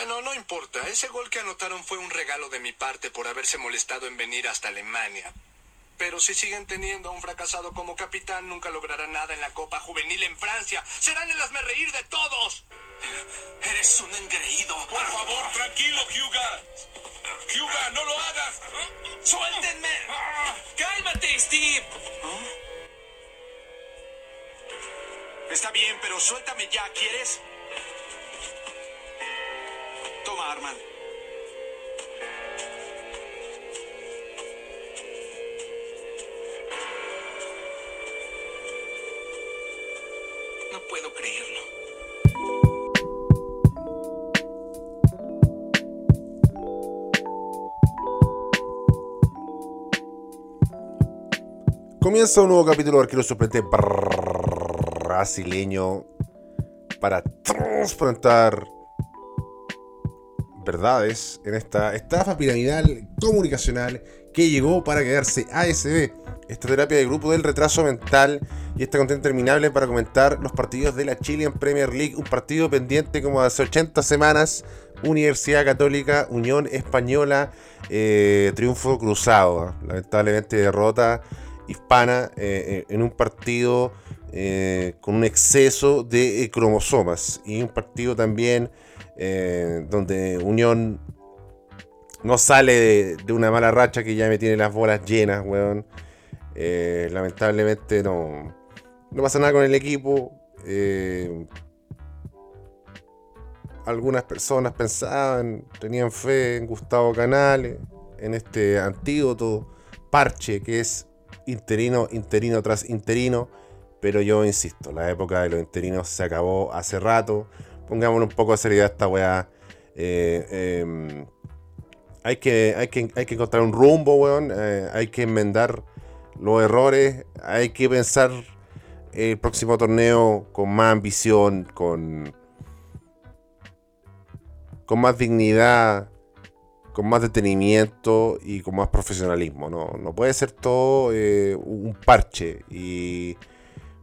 Bueno, no importa. Ese gol que anotaron fue un regalo de mi parte por haberse molestado en venir hasta Alemania. Pero si siguen teniendo a un fracasado como capitán, nunca lograrán nada en la Copa Juvenil en Francia. Serán el reír de todos. Eres un engreído. Por favor, tranquilo, Hyuga. Hyuga, no lo hagas. ¡Suéltenme! ¡Cálmate, Steve! Está bien, pero suéltame ya, ¿quieres? No puedo creerlo. Comienza un nuevo capítulo de Arquero Suplente brasileño para transplantar verdades en esta estafa piramidal comunicacional que llegó para quedarse ASB, esta terapia de grupo del retraso mental y este contenido interminable para comentar los partidos de la Chilean Premier League, un partido pendiente como hace 80 semanas, Universidad Católica, Unión Española, eh, triunfo cruzado, lamentablemente derrota hispana eh, en un partido eh, con un exceso de cromosomas y un partido también eh, donde Unión no sale de, una mala racha que ya me tiene las bolas llenas, weón. Eh, lamentablemente no, no pasa nada con el equipo. Eh, algunas personas pensaban, tenían fe en Gustavo Canales, en este antídoto parche que es interino, interino tras interino. Pero yo insisto, la época de los interinos se acabó hace rato pongámonos un poco de seriedad a esta weá. Eh, em, hay, que, hay, que, hay que encontrar un rumbo, weón. Eh, hay que enmendar los errores. Hay que pensar el próximo torneo con más ambición, con, con más dignidad, con más detenimiento y con más profesionalismo. No, no puede ser todo eh, un parche y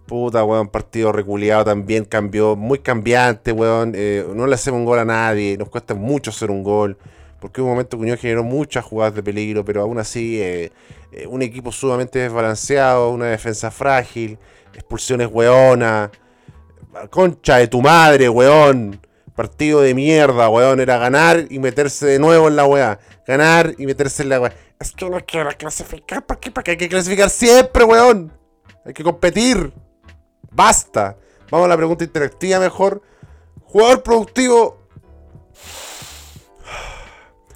Puta, weón, partido reculeado también cambió, muy cambiante, weón. Eh, no le hacemos un gol a nadie, nos cuesta mucho hacer un gol. Porque un momento que generó muchas jugadas de peligro, pero aún así, eh, eh, un equipo sumamente desbalanceado, una defensa frágil, expulsiones weona. Concha de tu madre, weón. Partido de mierda, weón. Era ganar y meterse de nuevo en la weá. Ganar y meterse en la weá. Es que no quiero clasificar. ¿Para qué? ¿Para qué hay que clasificar siempre, weón? Hay que competir. Basta. Vamos a la pregunta interactiva mejor. Jugador productivo.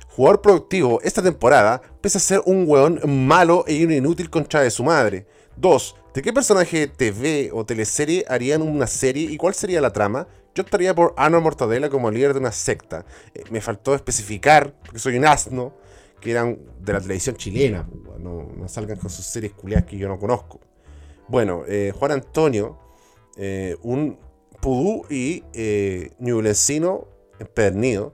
Jugador productivo esta temporada, pese a ser un weón malo e un inútil contra de su madre. 2. ¿De qué personaje de TV o teleserie harían una serie y cuál sería la trama? Yo estaría por Arnold Mortadela como líder de una secta. Eh, me faltó especificar, porque soy un asno, que eran de la televisión chilena. No, salgan con sus series culiadas que yo no conozco. Bueno, eh, Juan Antonio eh, un pudú y eh, empedernido.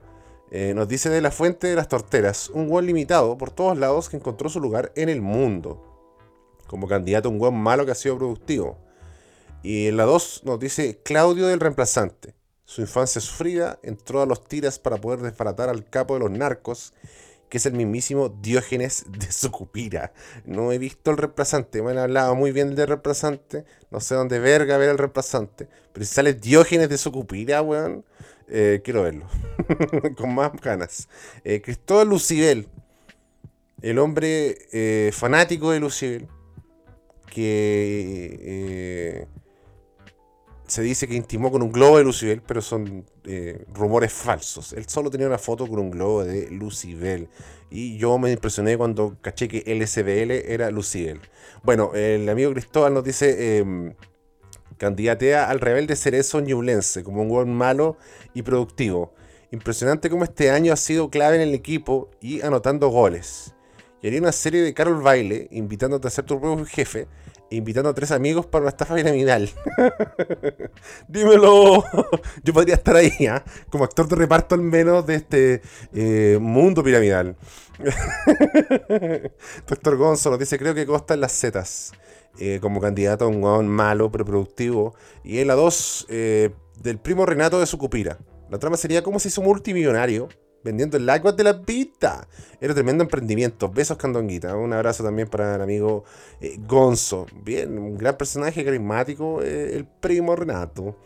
Eh, nos dice de la fuente de las torteras, un gol limitado por todos lados que encontró su lugar en el mundo. Como candidato a un gol malo que ha sido productivo. Y en la 2 nos dice Claudio del reemplazante. Su infancia sufrida entró a los tiras para poder desbaratar al capo de los narcos que es el mismísimo Diógenes de Sucupira. No he visto el reemplazante, me han hablado muy bien del reemplazante, no sé dónde verga ver el reemplazante, pero si sale Diógenes de Sucupira, weón, eh, quiero verlo, con más ganas. Eh, Cristóbal Lucibel, el hombre eh, fanático de Lucibel, que se dice que intimó con un globo de Lucibel, pero son eh, rumores falsos. Él solo tenía una foto con un globo de Lucibel. Y yo me impresioné cuando caché que LSBL era Lucibel. Bueno, el amigo Cristóbal nos dice: eh, candidatea al rebelde cerezo ñublense como un gol malo y productivo. Impresionante como este año ha sido clave en el equipo y anotando goles. Y haría una serie de Carol Baile, invitándote a ser tu propio jefe, invitando a tres amigos para una estafa piramidal. Dímelo. Yo podría estar ahí, ¿eh? como actor de reparto al menos de este eh, mundo piramidal. Doctor Gonzo nos dice, creo que Costa en las Zetas. Eh, como candidato a un guón malo, pero productivo. Y en la 2, del primo Renato de Sucupira. La trama sería cómo se hizo multimillonario vendiendo el agua de la pista. Era tremendo emprendimiento. Besos, Candonguita. Un abrazo también para el amigo eh, Gonzo. Bien, un gran personaje carismático, eh, el primo Renato.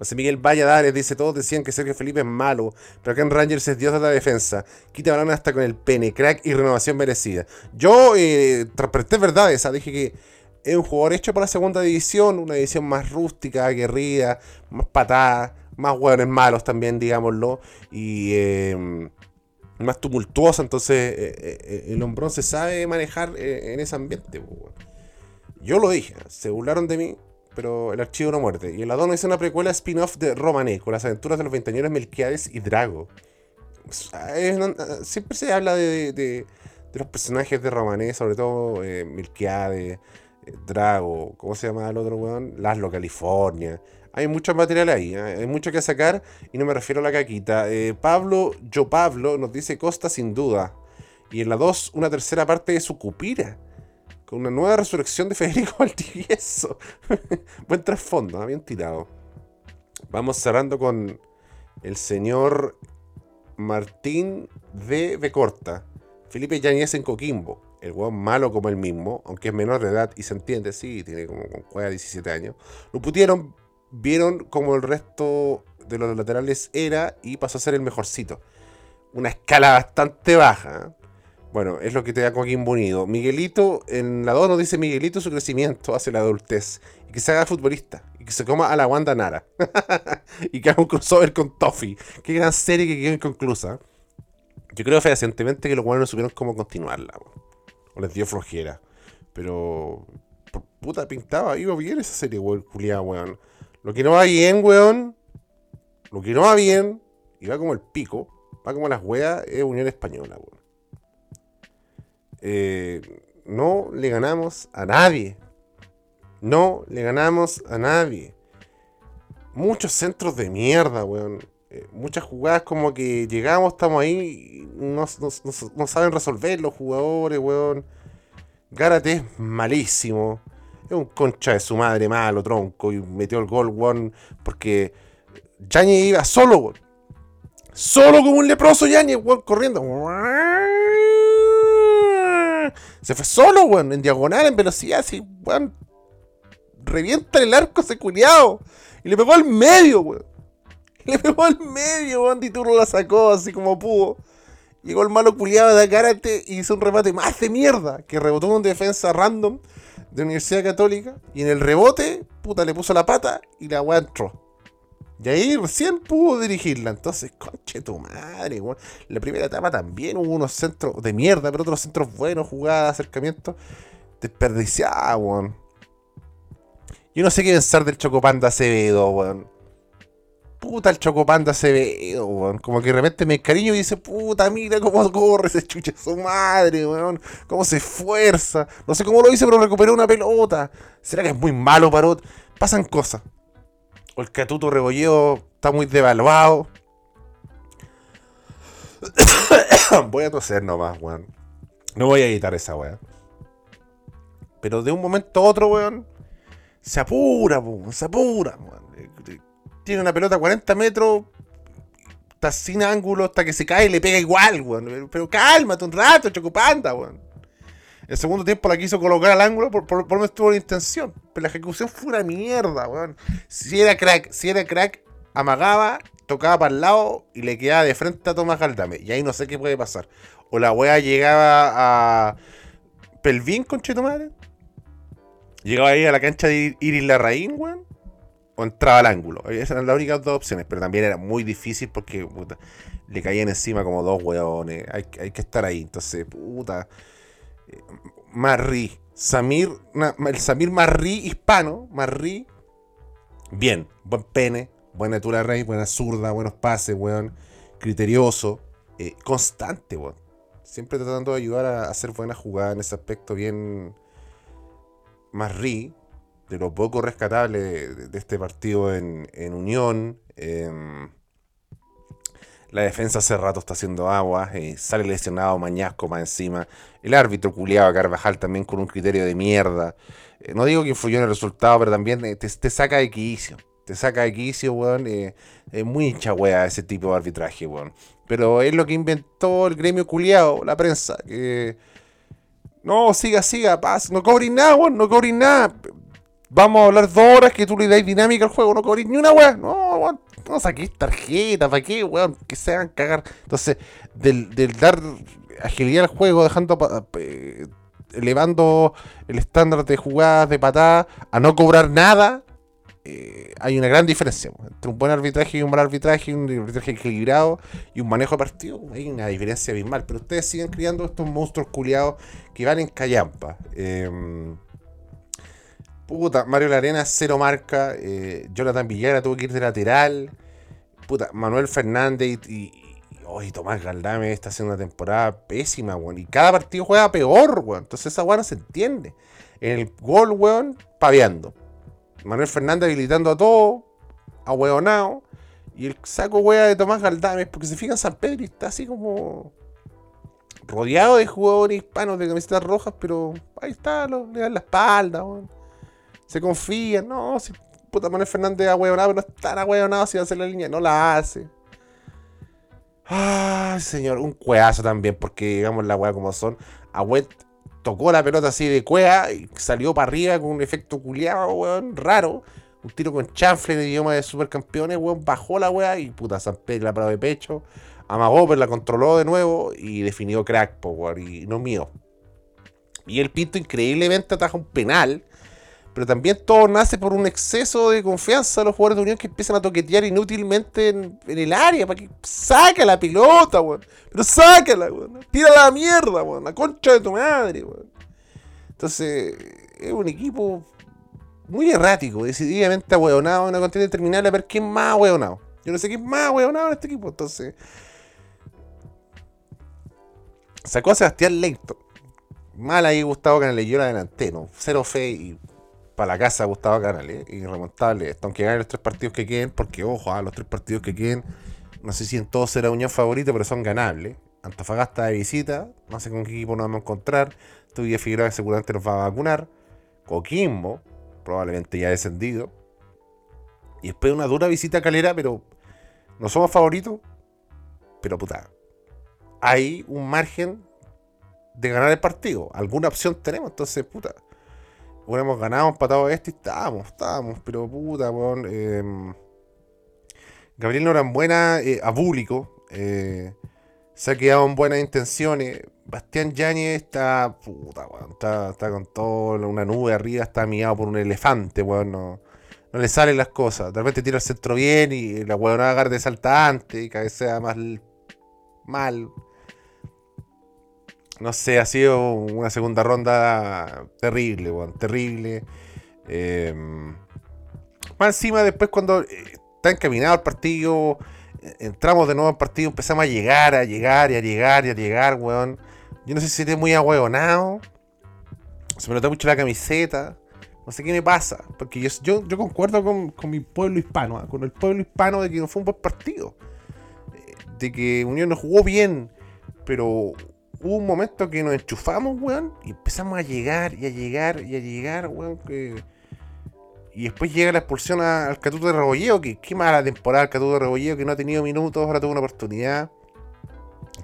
José Miguel Valladares dice, todos decían que Sergio Felipe es malo, pero acá en Rangers es dios de la defensa. Quita balón hasta con el pene, crack y renovación merecida. Yo eh, verdad verdades, dije que es un jugador hecho para la segunda división, una división más rústica, aguerrida, más patada, más hueones malos también, digámoslo, y em, más tumultuosa. Entonces, eh, eh, el hombrón se sabe manejar en ese ambiente. Yo lo dije, se burlaron de mí, pero el archivo no muerde. Y el Adorno es una precuela spin-off de Romané, con las aventuras de los veinteañeros Melquiades y Drago. siempre se habla de, los personajes de Romané, sobre todo eh, Melquiades, eh, Drago, ¿cómo se llama el otro weón? Laszlo, California. Hay mucho material ahí, ¿eh? hay mucho que sacar y no me refiero a la caquita. Pablo, yo Pablo, nos dice Costa sin duda. Y en la 2, una tercera parte de su cupira con una nueva resurrección de Federico Valdivieso. Buen trasfondo, bien tirado. Vamos cerrando con el señor Martín de Becorta. Felipe Yañez en Coquimbo. El hueón malo como el mismo, aunque es menor de edad y se entiende, sí, tiene como, como 17 años. Lo putieron, vieron como el resto de los laterales era y pasó a ser el mejorcito. Una escala bastante baja. ¿eh? Bueno, es lo que te da Joaquín Bonido. Miguelito, en la 2 nos dice Miguelito su crecimiento hacia la adultez. Y que se haga futbolista. Y que se coma a la Wanda Nara. y que haga un crossover con Toffee. Qué gran serie que quedó inconclusa. Yo creo fehacientemente que los buenos no supieron cómo continuarla. O les dio flojera. Pero. Puta pintaba, iba bien esa serie, weón, culiada, weón. Lo que no va bien, weón. Lo que no va bien. Y va como el pico. Va como las weas, es Unión Española, weón. Eh, no le ganamos a nadie. No le ganamos a nadie. Muchos centros de mierda, weón. Eh, muchas jugadas como que llegamos, estamos ahí, no, no, saben resolver los jugadores, weón. Gárate es malísimo. Es un concha de su madre malo, tronco. Y metió el gol, weón. Porque Yañez iba solo, weón. Solo como un leproso Yañez, weón, corriendo. Se fue solo, weón, en diagonal, en velocidad, así, weón. Revienta el arco ese culiado. Y le pegó al medio, weón. Le pegó al medio, weón. Dituro la sacó así como pudo. Llegó el malo culiado de karate y hizo un remate más de mierda. Que rebotó con defensa random de Universidad Católica. Y en el rebote, puta, le puso la pata y la weá entró. Y ahí recién pudo dirigirla. Entonces, conche tu madre, weón. La primera etapa también hubo unos centros de mierda, pero otros centros buenos, jugadas, acercamientos. Desperdiciada, weón. Yo no sé qué pensar del Chocopanda Acevedo, weón. Puta el Chocopanda Acevedo, weón. Como que de repente me cariño y dice, puta, mira cómo corre ese chuche su madre, weón. Cómo se esfuerza. No sé cómo lo hice, pero recuperó una pelota. ¿Será que es muy malo, Parot? Pasan cosas el catuto rebolleo está muy devaluado. voy a toser nomás, weón. No voy a editar esa weón. Pero de un momento a otro, weón, se apura, weón, se apura, weón. Tiene una pelota a 40 metros, está sin ángulo, hasta que se cae y le pega igual, weón. Pero cálmate un rato, chocopanda, weón. El segundo tiempo la quiso colocar al ángulo por, por, no estuvo la intención. Pero la ejecución fue una mierda, weón. Si era crack, si era crack, amagaba, tocaba para el lado y le quedaba de frente a Tomás Galdame. Y ahí no sé qué puede pasar. O la weá llegaba a Pelvín, conchito madre. Llegaba ahí a la cancha de Iris Larraín, weón. Entraba al ángulo. Esas eran las únicas dos opciones. Pero también era muy difícil porque le caían encima como dos weones. Hay, hay que estar ahí. Entonces, puta. Marri. Samir, el Samir Marri hispano, Marri, bien, buen pene, buena altura rey, buena zurda, buenos pases, weón, criterioso, eh, constante. Siempre tratando de ayudar a hacer buenas jugadas en ese aspecto bien Marri, de lo poco rescatable de, este partido en, Unión. Em, la defensa hace rato está haciendo agua. Eh, sale lesionado Mañasco más encima. El árbitro culiaba Carvajal también con un criterio de mierda. Eh, no digo que influyó en el resultado, pero también eh, te, saca de quicio. Te saca de quicio, weón. es muy hincha wea ese tipo de arbitraje, weón. Pero es lo que inventó el gremio culiado, la prensa. Que. No, siga, siga, paz. No cobrís nada, weón. No cobrís nada. Vamos a hablar dos horas que tú le dais dinámica al juego. No cobrís ni una weá. No, weón. No saquéis tarjeta. ¿Para qué, weón? Que se hagan cagar. Entonces, del, dar agilidad al juego, dejando. eh, elevando el estándar de jugadas de patada a no cobrar nada. eh, hay una gran diferencia entre un buen arbitraje y un mal arbitraje, un arbitraje equilibrado y un manejo de partido. Hay una diferencia abismal. Pero ustedes siguen criando estos monstruos culiados que van en callampa. Em, Puta, Mario Larena, cero marca. eh, Jonathan Villara tuvo que ir de lateral. Puta, Manuel Fernández y, y- Tomás Galdame está haciendo una temporada pésima, weón. Y cada partido juega peor, weón. Entonces esa weón no se entiende. En el gol, weón, paveando. Manuel Fernández habilitando a todo, a weonao. Y el saco wea de Tomás Galdames, porque se fijan San Pedro está así como rodeado de jugadores hispanos de camisetas rojas, pero ahí está, le dan la espalda, weón. Se confía, no, si puta Manuel Fernández a pero no es tan ahueonado si va a hacer la línea, no la hace. Ay, señor, un cueazo también, porque digamos la weá como son. Agüet tocó la pelota así de cuea y salió para arriba con un efecto culiado, weón, raro. Un tiro con chanfle en idioma de supercampeones, weón, bajó la weá y puta San Pedro la paró de pecho. Amagó, pero la controló de nuevo y definió crack, po, weón, y no mío. Y el Pinto increíblemente ataja un penal. Pero también todo nace por un exceso de confianza de los jugadores de Unión que empiezan a toquetear inútilmente en, el área. Para que saca la pelota, weón. Pero sácala, weón. Tírala a la mierda, weón. La concha de tu madre, weón. Entonces, es un equipo muy errático, decididamente ahueonado, una contienda interminable a ver quién más ahueonado. Yo no sé quién más ahueonado en este equipo, entonces. Sacó a Sebastián Leito. Mal ahí Gustavo Canales, yo la delantero. Cero fe y para la casa Gustavo Canales. Irremontable esto, aunque gane los tres partidos que queden, porque ojo, a los tres partidos que queden, no sé si en todos será Unión favorito, pero son ganables. Antofagasta de visita, no sé con qué equipo nos vamos a encontrar. Tuvía Figueroa seguramente nos va a vacunar. Coquimbo, probablemente ya descendido. Y después una dura visita a Calera, pero no somos favoritos. Pero puta, hay un margen de ganar el partido. Alguna opción tenemos, entonces, puta. Hubiéramos ganado, empatado este y estábamos, estábamos, pero puta, weón. eh, Gabriel Norambuena, eh, abúlico, eh, se ha quedado en buenas intenciones. Bastián Yáñez está, puta, weón, está, está con toda una nube arriba, está mirado por un elefante, weón, no, le salen las cosas. De repente tira el centro bien y la weón agarra de salta antes y cabecea más mal. No sé, ha sido una segunda ronda terrible, weón, terrible. Eh, más encima, después cuando eh, está encaminado el partido, eh, entramos de nuevo al partido, empezamos a llegar, a llegar, y a llegar, y a llegar, weón. Yo no sé si estoy muy ahueonado. Se me nota mucho la camiseta. No sé qué me pasa. Porque yo, yo, yo concuerdo con, con mi pueblo hispano, ¿ah? con el pueblo hispano de que no fue un buen partido. Eh, De que Unión no jugó bien. Pero hubo un momento que nos enchufamos, weón. Y empezamos a llegar, y a llegar, y a llegar, weón. Que... Y después llega la expulsión a- al Catuto de Rebolleo. Que qué mala temporada el Catuto de Rebolleo, que no ha tenido minutos, ahora tuvo una oportunidad.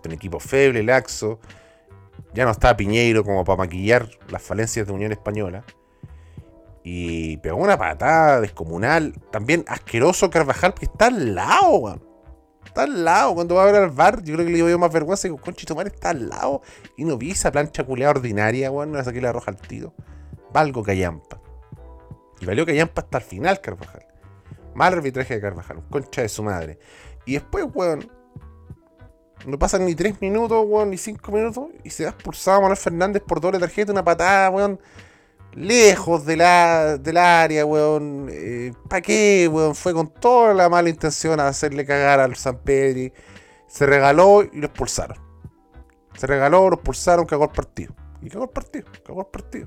Un equipo feble, laxo. Ya no estaba Piñeiro como para maquillar las falencias de Unión Española. Y pegó una patada descomunal. También asqueroso Carvajal, que está al lado, weón. Está al lado. Cuando va a ver al bar, yo creo que le dio más vergüenza que Conchito Mar está al lado. Y no vi esa plancha culeada ordinaria, weón. No le saqué la roja al tiro. Valgo Callampa. Y valió Callampa hasta el final, Carvajal. Mal arbitraje de Carvajal. Concha de su madre. Y después, weón. No pasan ni 3 minutos, weón, ni 5 minutos. Y se va expulsado Manuel Fernández por doble tarjeta. Una patada, weón. Lejos de la, del área, weón. Eh, ¿Para qué, weón? Fue con toda la mala intención a hacerle cagar al San Pedri. Se regaló y lo expulsaron. Se regaló, lo expulsaron, cagó el partido. Y cagó el partido, cagó el partido.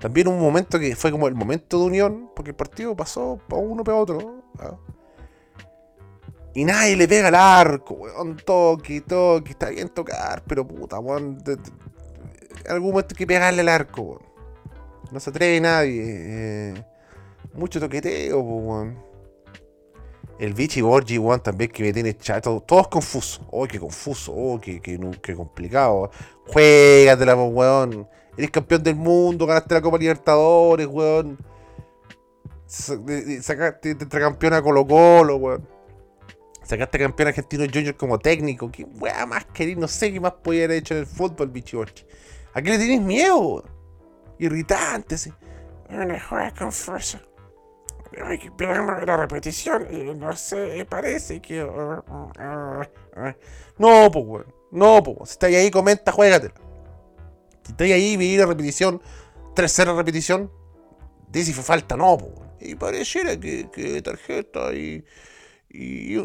También un momento que fue como el momento de unión, porque el partido pasó para uno para otro. ¿ah? Y nadie le pega al arco, weón. Toque, toque, está bien tocar, pero puta, weón. de- de- algún momento que pegarle al arco, weón. No se atreve nadie. eh. Mucho toqueteo, weón. El Vichy Borgi, weón, también que me tiene chato. Todos confusos. Oh, qué confuso. Oh, qué, qué, qué complicado. Juégatela, weón. Eres campeón del mundo, ganaste la Copa Libertadores, weón. Sacaste tetracampeón a Colo Colo, weón. Sacaste campeón argentino Junior como técnico. ¿Qué weá más querís? No sé qué más podía haber hecho en el fútbol, Vichy Borgi. ¿A qué le tienes miedo? Irritante, sí. Una juega confuso. Ay, que veamos la repetición y no sé, parece que... uh, uh, uh, No, pues, weón. No, pues. Si estáis ahí, comenta, juégatela. Si estáis ahí, vi la repetición, 3-0 repetición, dice si fue falta, no, pues. Y pareciera que, que tarjeta y, y,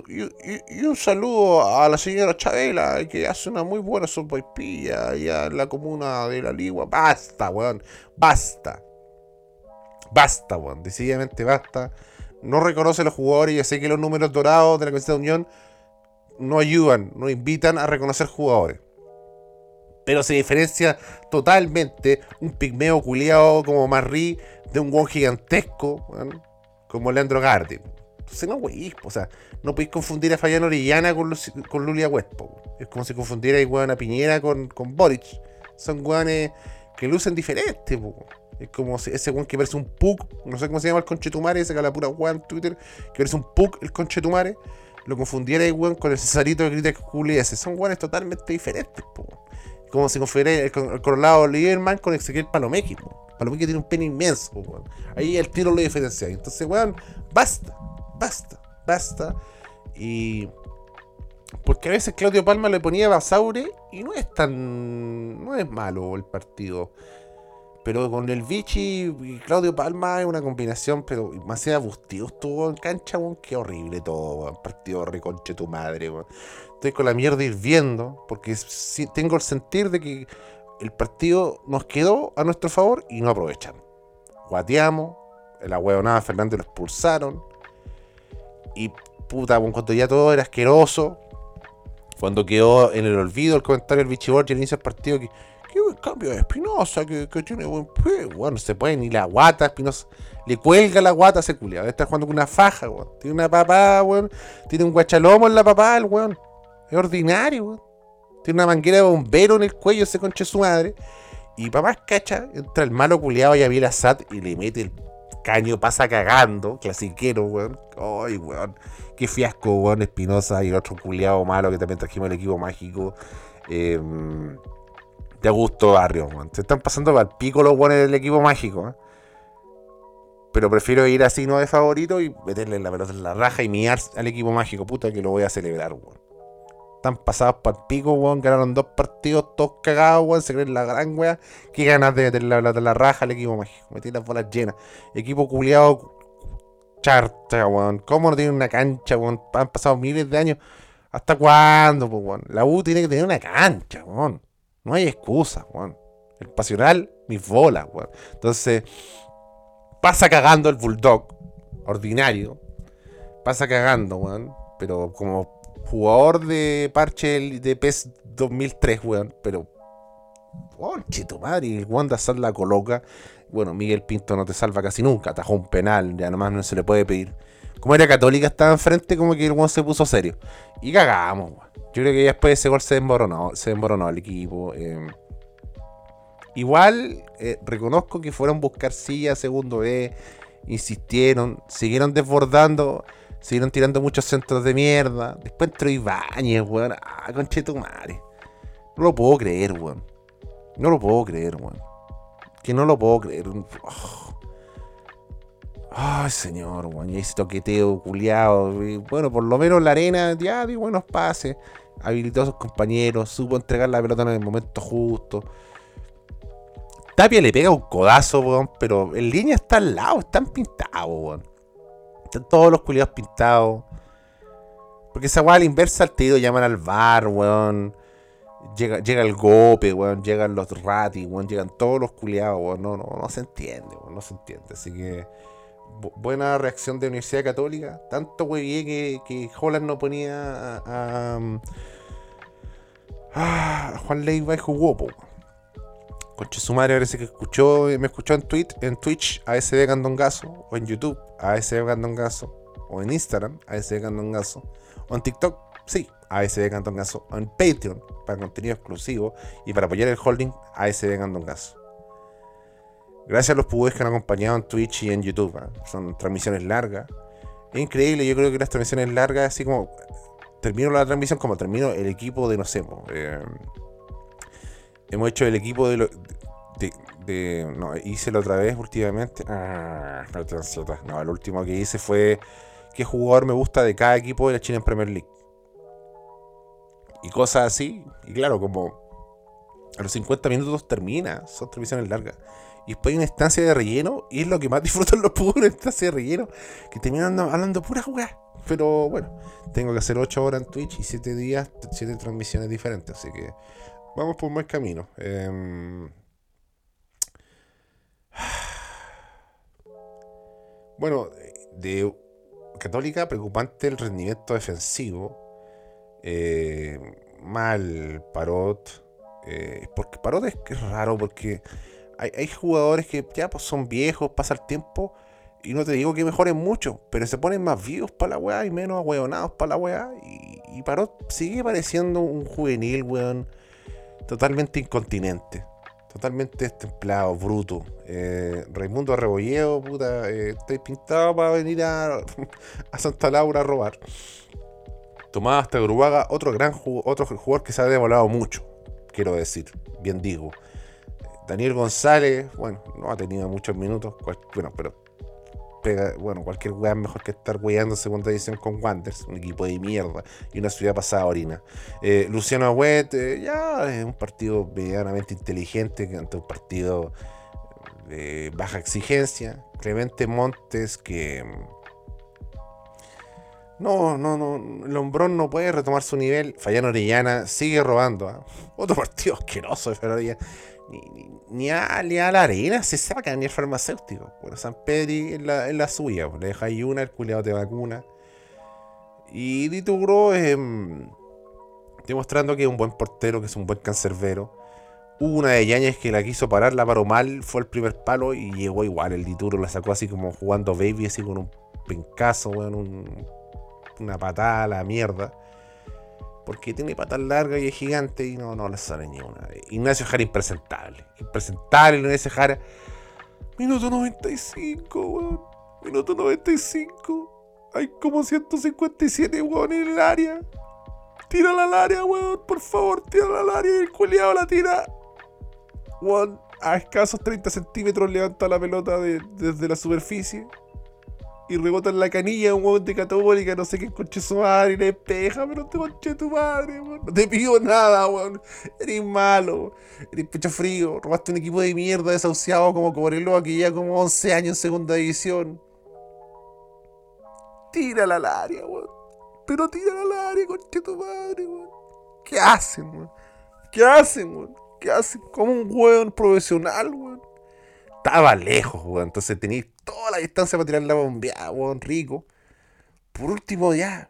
un saludo a la señora Chabela, que hace una muy buena sopaipilla allá en la comuna de la Ligua. Basta, weón. Basta. Basta, weón. Decididamente basta. No reconoce a los jugadores. Ya sé que los números dorados de la Camiseta de Unión no ayudan, no invitan a reconocer jugadores. Pero se diferencia totalmente un pigmeo culiado como Marri de un guan gigantesco weón, como Leandro Garde. Entonces no, o sea, no podéis confundir a Fayano Orellana con, con Lulia Huespo. weón. Es como si confundiera a Piñera con, con Boric. Son guanes que lucen diferentes. po, weón. Es como ese guan que parece un pug, no sé cómo se llama el conchetumare, ese que la pura guan en Twitter, que parece un pug el conchetumare, lo confundiera ahí, weón, con el Cesarito de Critics Ese. Son guanes totalmente diferentes, po, weón. Como si confundiera el, el Lieberman con Ezequiel Palomeki, po. Palomeki tiene un pene inmenso, weón. Ahí el tiro lo diferencia. Entonces, weón, basta, basta, basta. Y. Porque a veces Claudio Palma le ponía Basaure y no es tan. No es malo el partido. Pero con el Vichy y Claudio Palma es una combinación, pero demasiado abustivo estuvo en cancha, weón. Qué horrible todo, weón. Partido reconche tu madre, weón. Estoy con la mierda hirviendo, porque tengo el sentir de que el partido nos quedó a nuestro favor y no aprovechan. Guateamos, la huevonada Fernando lo expulsaron. Y puta, weón, cuando ya todo era asqueroso, cuando quedó en el olvido el comentario del Vichy Borges al inicio del partido que qué buen cambio de Espinosa, que, que tiene buen pie. Bueno, se puede ni la guata, Espinosa. Le cuelga la guata a ese culiado. Estar jugando con una faja, weón. Tiene una papá, weón. Tiene un guachalomo en la papá, el weón. Es ordinario, weón. Tiene una manguera de bombero en el cuello ese conche su madre. Y papá cacha, entra el malo culiado y a y le mete el caño, pasa cagando, clasiquero, weón. Ay, weón. Qué fiasco, weón, Espinosa y el otro culiado malo que también trajimos el equipo mágico. Eh, de Augusto Barrios, weón. Se están pasando el pico los weones del equipo mágico, ¿eh? Pero prefiero ir así, no de favorito, y meterle la pelota en la raja y mirar al equipo mágico, puta, que lo voy a celebrar, weón. Están pasados para el pico, weón. Ganaron dos partidos, todos cagados, weón. Se creen la gran weá. Qué ganas de meterle la en la raja al equipo mágico. Metí las bolas llenas. Equipo culiado charta, weón. ¿Cómo no tiene una cancha, weón? Han pasado miles de años. ¿Hasta cuándo, pues, weón? La U tiene que tener una cancha, weón. No hay excusa, weón. El pasional, mis bolas, weón. Entonces, pasa cagando el Bulldog, ordinario. Pasa cagando, weón. Pero como jugador de parche de PES 2003, weón. Pero, oh, chito madre, el Wanda Sal la coloca. Bueno, Miguel Pinto no te salva casi nunca. Atajó un penal, ya nomás no se le puede pedir. Como era católica, estaba enfrente, como que el weón se puso serio. Y cagamos, weón. Yo creo que después de ese gol se desmoronó, se desmoronó el equipo. eh. Igual eh, reconozco que fueron buscar sillas segundo B, insistieron, siguieron desbordando, siguieron tirando muchos centros de mierda. Después entró Ibáñez, weón. Ah, conche tu madre. No lo puedo creer, weón. No lo puedo creer, weón. Que no lo puedo creer. Ay, señor, weón. Y ese toqueteo culiado. Bueno, por lo menos la arena ya dio buenos pases. Habilitó a sus compañeros. Supo entregar la pelota en el momento justo. Tapia le pega un codazo, weón. Pero en línea está al lado. Están pintados, weón. Están todos los culiados pintados. Porque esa weá a la inversa al tiro llaman al bar, weón. Llega, llega el gope, weón. Llegan los ratis, weón. Llegan todos los culiados, weón. No, no, no se entiende, weón. No se entiende. Así que. bu- buena reacción de Universidad Católica. Tanto wey que, que Holland no ponía a, a, a Juan Leiva y jugó, po. Conche su parece que escuchó, me escuchó en, tweet, en Twitch ASD Gandongazo, o en YouTube ASD Gandongazo, o en Instagram ASD Gandongazo, o en TikTok, sí, ASD Gandongazo, o en Patreon para contenido exclusivo y para apoyar el holding ASD Gandongazo. Gracias a los pubes que han acompañado en Twitch y en YouTube. ¿ah? Son transmisiones largas. Es increíble, yo creo que las transmisiones largas, así como termino la transmisión, como termino el equipo de, no sé, eh, hemos hecho el equipo de, lo- de, de- no, hice la otra vez últimamente. Ah, no, el último que hice fue qué jugador me gusta de cada equipo de la China Premier League. Y cosas así. Y claro, como a los 50 minutos termina, son transmisiones largas. Y después hay una instancia de relleno, y es lo que más disfrutan los pubos, una instancia de relleno, que terminan hablando pura jugada. Pero bueno, tengo que hacer 8 horas en Twitch y 7 días, 7 transmisiones diferentes, así que vamos por un buen camino. Em, Bueno, de Católica, preocupante el rendimiento defensivo. Eh, mal Parot. eh, porque Parot es, raro, porque hay, hay jugadores que ya pues, son viejos, pasa el tiempo. Y no te digo que mejoren mucho, pero se ponen más vivos para la weá y menos ahueonados para la weá. Y, y Parot sigue pareciendo un juvenil, weón, totalmente incontinente. Totalmente destemplado, bruto. Eh, Raimundo Arrebolleo, puta, eh, estoy pintado para venir a, Santa Laura a robar. Tomás hasta Grubaga, otro gran ju- otro jugador que se ha devolado mucho, quiero decir, bien digo. Daniel González, bueno, no ha tenido muchos minutos, bueno, pero bueno, cualquier weá es mejor que estar weyando segunda edición con Wanderers, un equipo de mierda y una ciudad pasada orina. Eh, Luciano Agüet, ya es un partido medianamente inteligente ante un partido de baja exigencia. Clemente Montes, que mm, no, no, no, el hombrón no puede retomar su nivel. Fallán Orellana sigue robando. ¿ah? Otro partido asqueroso de Orellana. Ni, ni- a, ni a la arena se saca, ni el farmacéutico. Bueno, San Pedri en la, en la suya. pues, Le ahí una, el culiado te vacuna. Y Dito Gro es. mm, demostrando que es un buen portero, que es un buen cancerbero. Hubo una de Yañez que la quiso parar, la paró mal, fue el primer palo y llegó igual. El Dituro la sacó así como jugando baby, así con un pencazo, weón, un- una patada a la mierda. Porque tiene patas largas y es gigante y no, no le sale ni una. Ignacio Jara impresentable. Impresentable Ignacio Jara. Minuto 95, weón. Minuto 95. Hay como 157 weón en el área. Tírala al área, weón, por favor, tírala al área y el culiado la tira. Weón, a escasos 30 centímetros levanta la pelota de- desde la superficie. Y rebota en la canilla un weón de católica, no sé qué conche su madre, y le despeja, pero te conche tu madre, weón. No te pido nada, weón. Eres malo, eres pecho frío, robaste un equipo de mierda desahuciado como Cobreloa que ya como 11 años en segunda división. Tírala al área, weón. Pero tírala al área, conche tu madre, weón. ¿Qué hacen, weón? ¿Qué hacen, weón? ¿Qué hacen? Como un weón profesional, weón. Estaba lejos, weón. Entonces tenéis toda la distancia para tirar la bombeada, weón, rico. Por último, ya.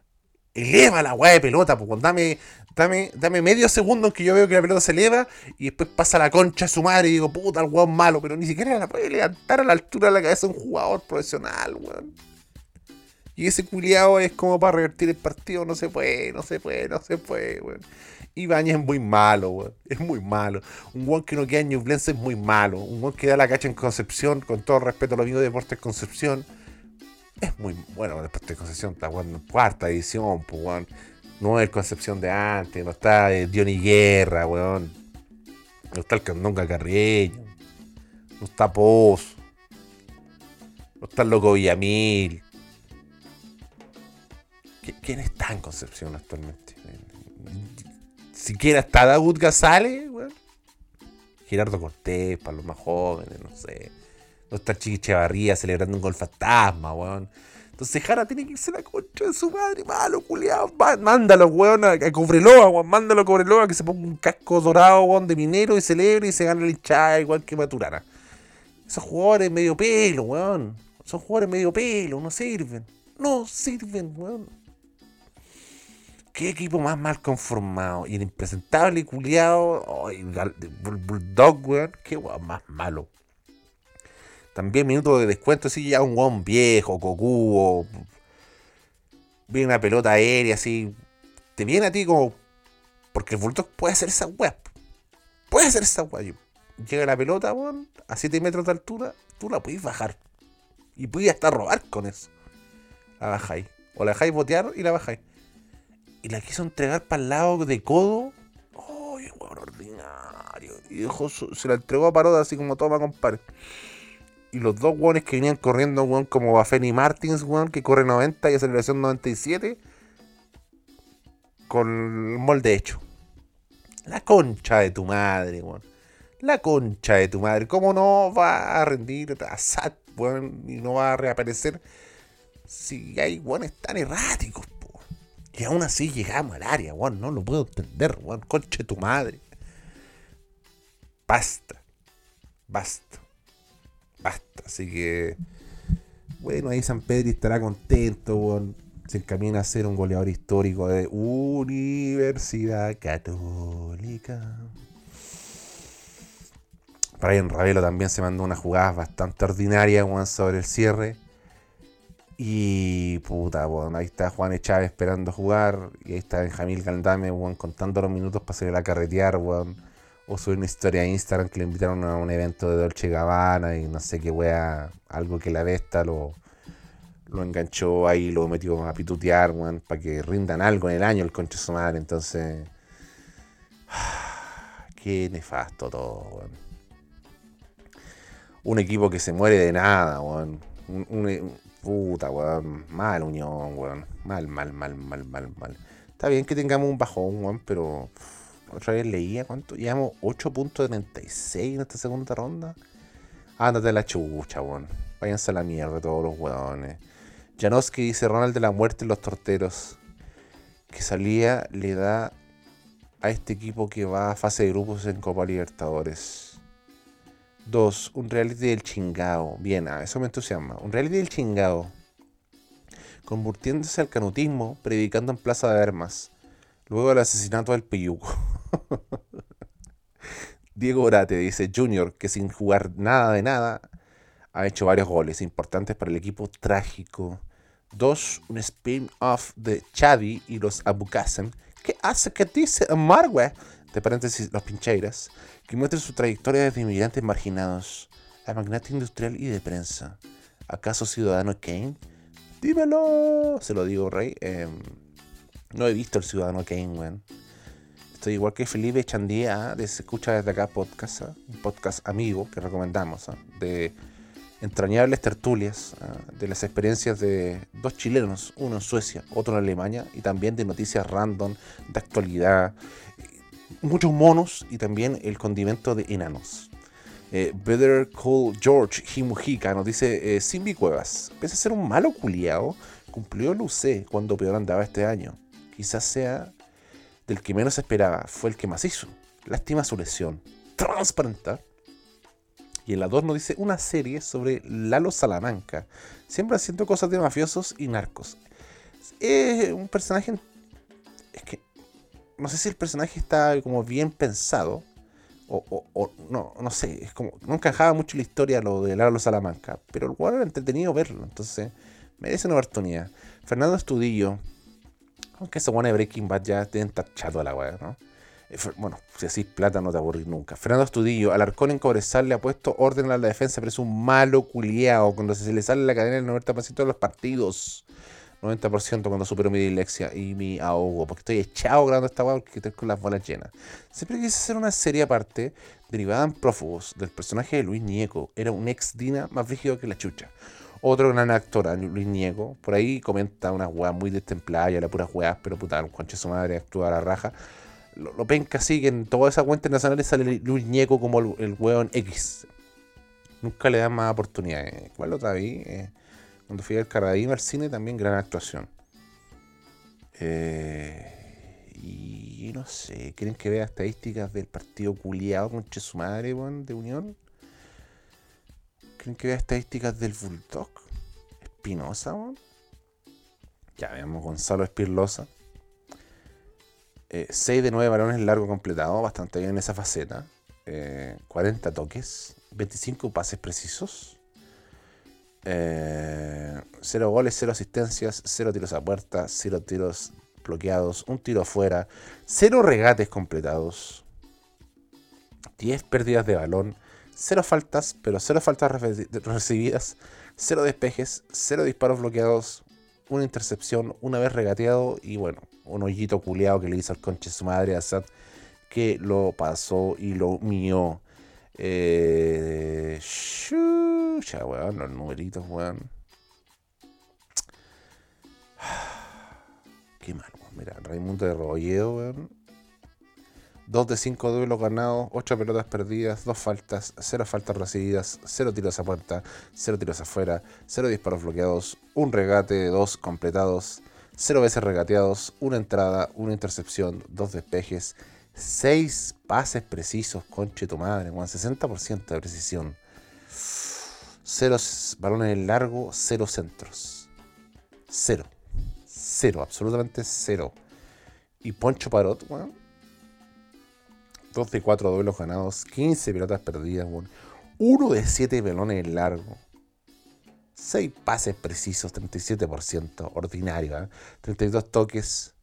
Eleva la weá de pelota, pues. Dame, dame, dame medio segundo en que yo veo que la pelota se eleva y después pasa la concha de su madre y digo, puta, el weón malo, pero ni siquiera la puede levantar a la altura de la cabeza un jugador profesional, weón. Y ese culiado es como para revertir el partido. No se puede, no se puede, no se puede, weón. Ibañez es muy malo, weón. Es muy malo. Un weón que no queda en es muy malo. Un weón que da la cacha en Concepción, con todo respeto a los amigos de Deportes Concepción. Es muy bueno, Deportes Concepción está jugando en cuarta edición, pues, weón. No es el Concepción de antes, no está eh, Diony Guerra, weón. No está el Candonga Carreño. No está Pozo. No está el Loco Villamil. ¿Qui- ¿Quién está en Concepción actualmente? Siquiera está Daud Gazales, weón. Gerardo Cortés, para los más jóvenes, no sé. No está Chiqui celebrando un gol fantasma, weón. Entonces Jara tiene que irse a la concha de su madre, malo, culiado. Mándalo, weón, a, a Cobreloa, weón. Mándalo a Cobreloa que se ponga un casco dorado, weón, de minero y celebre y se gane la hinchada igual que Maturana. Esos jugadores medio pelo, weón. Son jugadores medio pelo, no sirven. No sirven, weón. Qué equipo más mal conformado. Y el impresentable y culiado. Gal- Bull- Bulldog, weón. Qué weón más malo. También minutos de descuento, así ya un weón viejo, cocubo. Viene una pelota aérea, así. Te viene a ti como. Porque el Bulldog puede hacer esa weá. Puede hacer esa weá. Llega la pelota, weón, a 7 metros de altura. Tú la puedes bajar. Y puedes hasta robar con eso. La bajáis. O la dejáis botear y la bajáis. Y la quiso entregar para el lado de codo. ¡Ay, weón ordinario! Y dejó su- se la entregó a Paroda así como toma, compadre. Y los dos weones que venían corriendo, weón, como Bafeni Martins, weón, que corre 90 y aceleración 97. Con el molde hecho. La concha de tu madre, weón. La concha de tu madre. ¿Cómo no va a rendir a Sat, weón? Y no va a reaparecer si hay weones tan erráticos. Y aún así llegamos al área, weón. No lo puedo entender, weón. Concha de tu madre. Basta. Basta. Basta. Así que. Bueno, ahí San Pedro estará contento, weón. Se encamina a ser un goleador histórico de Universidad Católica. Brian Ravelo también se mandó unas jugadas bastante ordinarias, weón, sobre el cierre. Y puta, weón, ahí está Juan Chávez esperando jugar. Y ahí está Benjamín Galdame, weón, contando los minutos para salir a carretear, weón. O subir una historia a Instagram que le invitaron a un evento de Dolce Gabbana y no sé qué wea, algo que la besta lo, lo enganchó ahí, lo metió a pitutear, weón, para que rindan algo en el año el concha su madre. Entonces, qué nefasto todo, weón. Un equipo que se muere de nada, weón. Un, un- puta, weón. Mal unión, weón. Mal, mal, mal, mal, mal, mal. Está bien que tengamos un bajón, weón, pero otra vez leía cuánto. Llevamos 8.36 en esta segunda ronda. Ándate la chucha, weón. Váyanse a la mierda todos los weones. Janowski dice Ronald de la muerte en los torteros. Que salía le da a este equipo que va a fase de grupos en Copa Libertadores. Dos, un reality del chingao. Bien, a eso me entusiasma. Un reality del chingao. Convirtiéndose al canutismo, predicando en Plaza de Armas. Luego del asesinato del Piyuco. Diego Orate dice Junior, que sin jugar nada de nada, ha hecho varios goles importantes para el equipo trágico. Dos, un spin-off de Chadi y los Abukasen. ¿Qué hace que dice Marwe? De paréntesis, los Pincheiras. Que muestra su trayectoria desde inmigrantes marginados a magnate industrial y de prensa. ¿Acaso Ciudadano Kane? Dímelo. Se lo digo, Rey. Em, no he visto el Ciudadano Kane, weón. Estoy igual que Felipe Chandía, de Se Escucha Desde Acá podcast, ¿ah? un podcast amigo que recomendamos, ¿ah? de entrañables tertulias, ¿ah? de las experiencias de dos chilenos, uno en Suecia, otro en Alemania, y también de noticias random, de actualidad, muchos monos y también el condimento de enanos. Eh, Better Call George Himujica nos dice: eh, Simbi Cuevas, pese a ser un malo culiao, cumplió el UC cuando peor andaba este año. Quizás sea del que menos esperaba, fue el que más hizo. Lástima su lesión. Transparentar. Y 2 nos dice una serie sobre Lalo Salamanca, siempre haciendo cosas de mafiosos y narcos. Es un personaje. No sé si el personaje está como bien pensado. O, o- no, no sé. Es como. No encajaba mucho la historia lo de Lalo Salamanca. Pero el jugador era entretenido verlo. Entonces. Merece una oportunidad. Fernando Estudillo. Aunque ese bueno de Breaking Bad ya estar chato a la weá, ¿no? Eh, Bueno, si así plata no te aburrís nunca. Fernando Estudillo, Alarcón en Cobresal le ha puesto orden a la defensa, pero es un malo culiao. Cuando se le sale la cadena el 90% de los partidos. 90% cuando supero mi dislexia y mi ahogo. Porque estoy echado grabando esta weá porque estoy con las bolas llenas. Siempre quise hacer una serie aparte, derivada en prófugos, del personaje de Luis Ñeco. Era un ex Dina más rígido que la chucha. Otro gran actor, Luis Ñeco, por ahí comenta unas weas muy destempladas, ya la puras weas, pero puta, un conche su madre actúa a la raja. Lo, lo penca así que en todas esas cuentas nacionales sale Luis Ñeco como el, el weón X. Nunca le dan más oportunidades. ¿Cuál otra vi? Eh, cuando fui al Carradima al cine también gran actuación. Eh, y no sé, ¿quieren que vea estadísticas del partido culiado con su madre, de Unión? ¿Creen que vea estadísticas del Bulldog? Espinosa. Ya veamos Gonzalo Espirlosa. 6 de 9 balones largo completado, bastante bien en esa faceta. Eh, 40 toques, 25 pases precisos. 0 goles, 0 asistencias, 0 tiros a puerta, 0 tiros bloqueados, un tiro afuera, 0 regates completados, 10 pérdidas de balón, 0 faltas, pero 0 faltas recibidas, 0 despejes, 0 disparos bloqueados, una intercepción, una vez regateado y bueno, un hoyito culeado que le hizo al conche su madre a Sad que lo pasó y lo mió. Eh, ya, weón, los numeritos, weón. Qué mal, weón. Mira, Raimundo de Robolledo, weón. 2 de 5 duelos ganados, 8 pelotas perdidas, 2 faltas, 0 faltas recibidas, 0 tiros a puerta, 0 tiros afuera, 0 disparos bloqueados, un regate de 2 completados, 0 veces regateados, una entrada, una intercepción, 2 despejes, 6 pases precisos, conche tu madre, 60% de precisión. 0 balones en largo, 0 centros. 0. 0, absolutamente 0. Y Poncho Parot, weón. 2 de 4 duelos ganados, 15 pelotas perdidas, 1 de 7 balones en largo. 6 pases precisos, 37%, ordinario, 32 ¿eh? toques,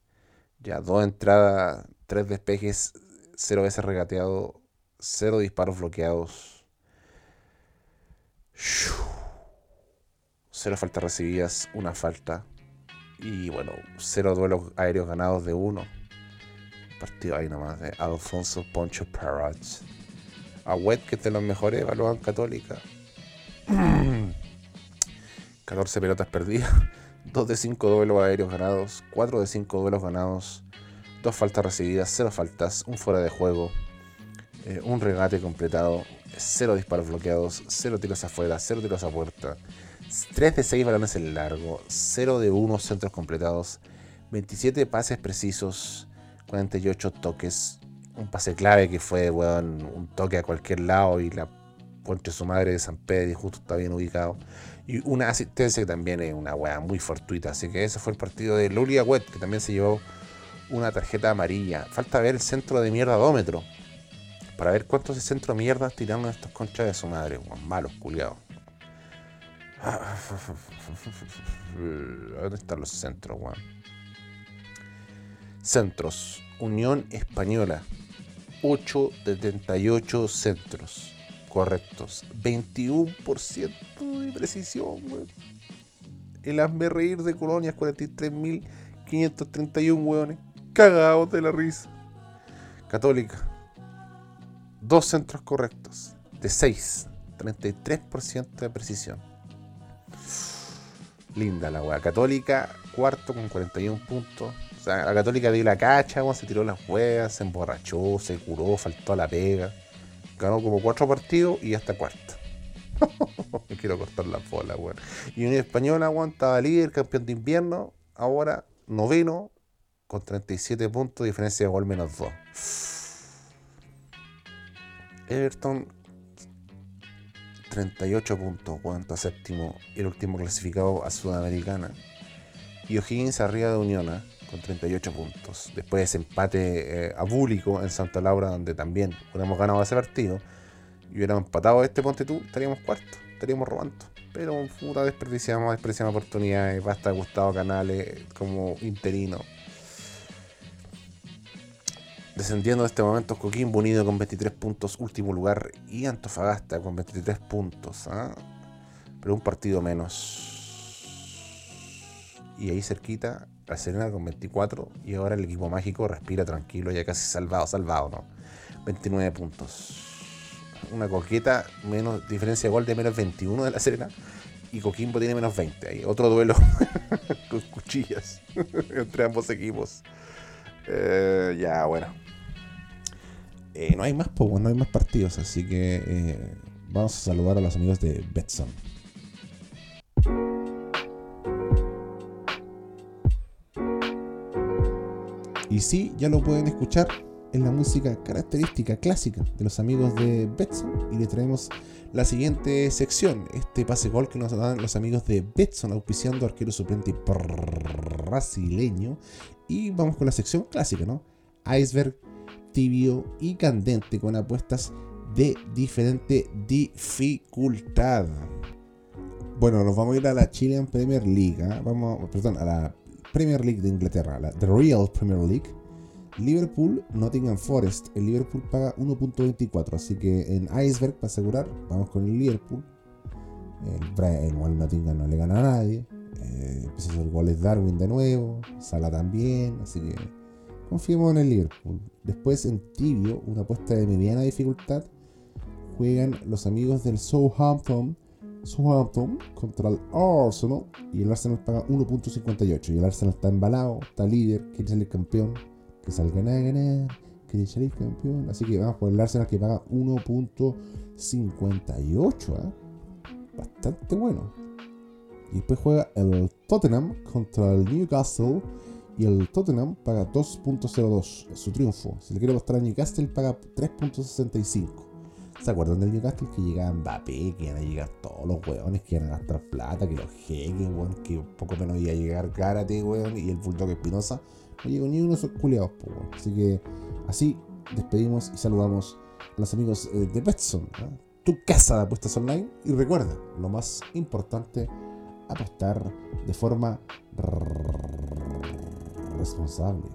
ya 2 entradas, 3 despejes, 0 veces regateado, 0 disparos bloqueados, 0 faltas recibidas, 1 falta. Y bueno, 0 duelos aéreos ganados de 1 partido ahí nomás de Alfonso Poncho Parrot. A Wet, que es de los mejores, evaluaban Católica. 14 pelotas perdidas, 2 de 5 duelos aéreos ganados, 4 de 5 duelos ganados, 2 faltas recibidas, 0 faltas, un fuera de juego, eh, un regate completado, 0 disparos bloqueados, 0 tiros afuera, 0 tiros a puerta, 3 de 6 balones en largo, 0 de 1 centros completados, 27 pases precisos, 48 toques. Un pase clave que fue, weón, un toque a cualquier lado y la ponte su madre de San Pedro y justo está bien ubicado. Y una asistencia que también es una weá muy fortuita. Así que ese fue el partido de Lulia Wet, que también se llevó una tarjeta amarilla. Falta ver el centro de mierdadómetro. Para ver cuántos de centro de mierda tiraron estos conchas de su madre, weón. Malos, culiados. ¿Dónde están los centros, weón? Centros. Unión Española. 8 de 38 centros correctos. 21% de precisión, weón. El hazme reír de Colonias, 43.531 weones. Cagados de la risa. Católica. Dos centros correctos. De 6. 33% de precisión. Linda la weá. Católica, cuarto con 41 puntos la Católica dio la cacha, se tiró las huevas, se emborrachó, se curó, faltó a la pega. Ganó como cuatro partidos y hasta cuarto. Me quiero cortar la bola, weón. Y Unión Española, weón, estaba líder, campeón de invierno. Ahora noveno, con 37 puntos, diferencia de gol menos 2. Everton, 38 puntos, está séptimo. El último clasificado a Sudamericana. Y O'Higgins arriba de Unión, ¿eh? con 38 puntos. Después de ese empate eh, abúlico en Santa Laura, donde también hubiéramos ganado ese partido y hubiéramos empatado este Ponte tú, estaríamos cuarto, estaríamos robando. Pero puta, desperdiciamos, desperdiciamos oportunidades. Basta Gustavo Canales como interino. Descendiendo de este momento, Coquimbo Unido con 23 puntos, último lugar, y Antofagasta con 23 puntos. ¿ah? Pero un partido menos. Y ahí cerquita, la Serena con 24 y ahora el equipo mágico respira tranquilo, ya casi salvado, salvado, ¿no? 29 puntos. Una coqueta, menos diferencia de gol de menos 21 de la Serena y Coquimbo tiene menos 20. Ahí otro duelo con cuchillas entre ambos equipos. Eh, ya, bueno. Eh, no hay más, no hay más partidos, así que eh, vamos a saludar a los amigos de Betson. Y sí, ya lo pueden escuchar en la música característica clásica de los amigos de Betson. Y le traemos la siguiente sección, este pase gol que nos dan los amigos de Betson, auspiciando arquero suplente brasileño. Y vamos con la sección clásica, ¿no? iceberg, tibio y candente con apuestas de diferente dificultad. Bueno, nos vamos a ir a la Chilean Premier League. ¿ah? Vamos, perdón, a la Premier League de Inglaterra, la The Real Premier League. Liverpool, Nottingham Forest. El Liverpool paga 1.24, así que en Iceberg, para asegurar, vamos con el Liverpool. El, el Wall Nottingham no le gana a nadie. Eh, empieza a hacer goles Darwin de nuevo. Sala también, así que confiemos en el Liverpool. Después en Tibio, una apuesta de mediana dificultad. Juegan los amigos del Southampton. Southampton contra el Arsenal. Y el Arsenal paga 1.58. Y el Arsenal está embalado, está líder, quiere salir campeón. Que salgan a ganar, quiere salir campeón. Así que vamos por el Arsenal que paga 1.58. ¿ah? Bastante bueno. Y después juega el Tottenham contra el Newcastle. Y el Tottenham paga 2.02. Es su triunfo. Si le quiere apostar a Newcastle, paga 3.65. ¿Se acuerdan del Newcastle? Que llegaba Mbappé, que iban a llegar todos los weones, que iban a gastar plata, que los jeques, weón, que poco menos iba a llegar Gárate, weón, y el Bulldog Espinosa. No llegó ni uno de esos culiados, weón. Así que así despedimos y saludamos a los amigos eh, de Betson, tu casa de apuestas online. Y recuerda, lo más importante, apostar de forma responsable.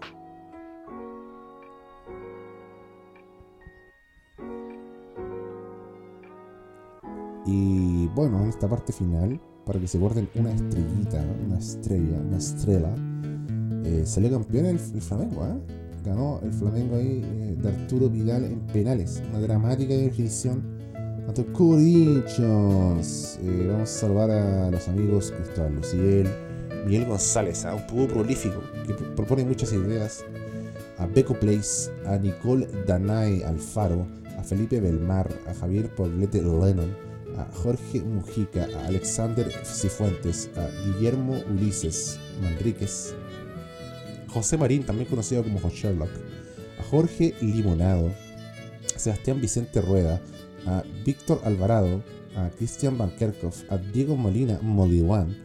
Y bueno, en esta parte final, para que se guarden una estrellita, una estrella, una estrella, eh, salió campeón el, Flamengo, ¿eh? Ganó el Flamengo ahí eh, de Arturo Vidal en penales. Una dramática definición ante Corinthians. Eh, vamos a salvar a los amigos Cristóbal Luciel, Miguel González, ¿ah? un poco prolífico, que pr- propone muchas ideas. A Beco Place, a Nicole Danay Alfaro, a Felipe Belmar, a Javier Poblete Lennon, a Jorge Mujica, a Alexander Cifuentes, a Guillermo Ulises Manríquez, José Marín, también conocido como Sherlock, a Jorge Limonado, a Sebastián Vicente Rueda, a Víctor Alvarado, a Cristian Bankerkov, a Diego Molina Moliwan,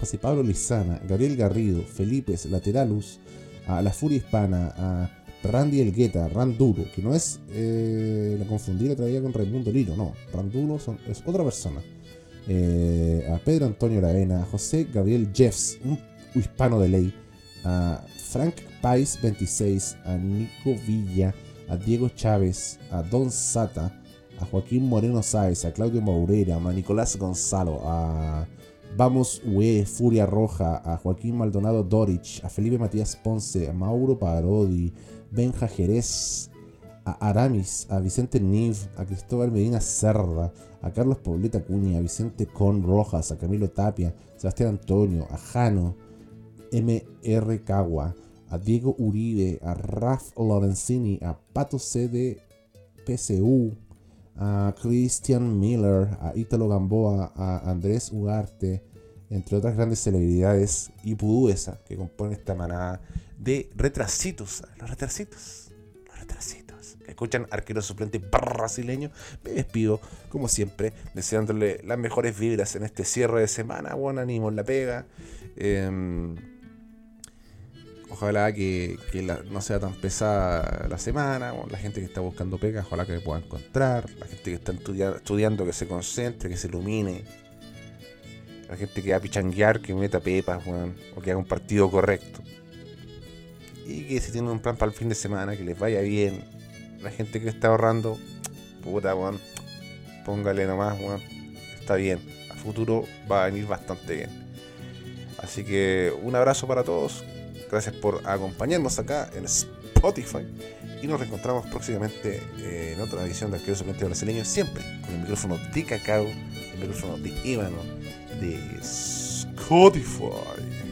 José Pablo Lizana, Gabriel Garrido, Felipe Lateralus, a La Furia Hispana, a Randy Elgueta, Randuro, que no es, eh, confundí la día con Raimundo Liro, no, Randuro son- es otra persona. Eh, a Pedro Antonio Aravena, a José Gabriel Jeffs, un hispano de ley, a Frank Pais 26, a Nico Villa, a Diego Chávez, a Don Sata, a Joaquín Moreno Sáez, a Claudio Maureira, a Nicolás Gonzalo, a Vamos UE, Furia Roja, a Joaquín Maldonado Dorich, a Felipe Matías Ponce, a Mauro Parodi, Benja Jerez, a Aramis, a Vicente Niv, a Cristóbal Medina Cerda, a Carlos Pobleta Cuña, a Vicente Con Rojas, a Camilo Tapia, Sebastián Antonio, a Jano, MR Cagua, a Diego Uribe, a Raf Lorenzini, a Pato CD PCU, a Christian Miller, a Ítalo Gamboa, a Andrés Ugarte, entre otras grandes celebridades y pudúesa que componen esta manada de retrasitos, los retrasitos, los retrasitos, que escuchan arquero suplente brasileño. Me despido, como siempre, deseándole las mejores vibras en este cierre de semana, buen ánimo en la pega. Em, Ojalá que, que no sea tan pesada la semana. bueno, la gente que está buscando pega, ojalá que pueda encontrar. La gente que está estudia- estudiando, que se concentre, que se ilumine. La gente que va a pichanguear, que meta pepas, weón, o que haga un partido correcto. Y que si tienen un plan para el fin de semana, que les vaya bien. La gente que está ahorrando, puta, weón, póngale nomás. Está bien. A futuro va a venir bastante bien. Así que un abrazo para todos. Gracias por acompañarnos acá en Spotify. Y nos reencontramos próximamente eh, en otra edición de Arquero Suplente Brasileño. Siempre con el micrófono de Cacao, el micrófono de Ébano, de Spotify.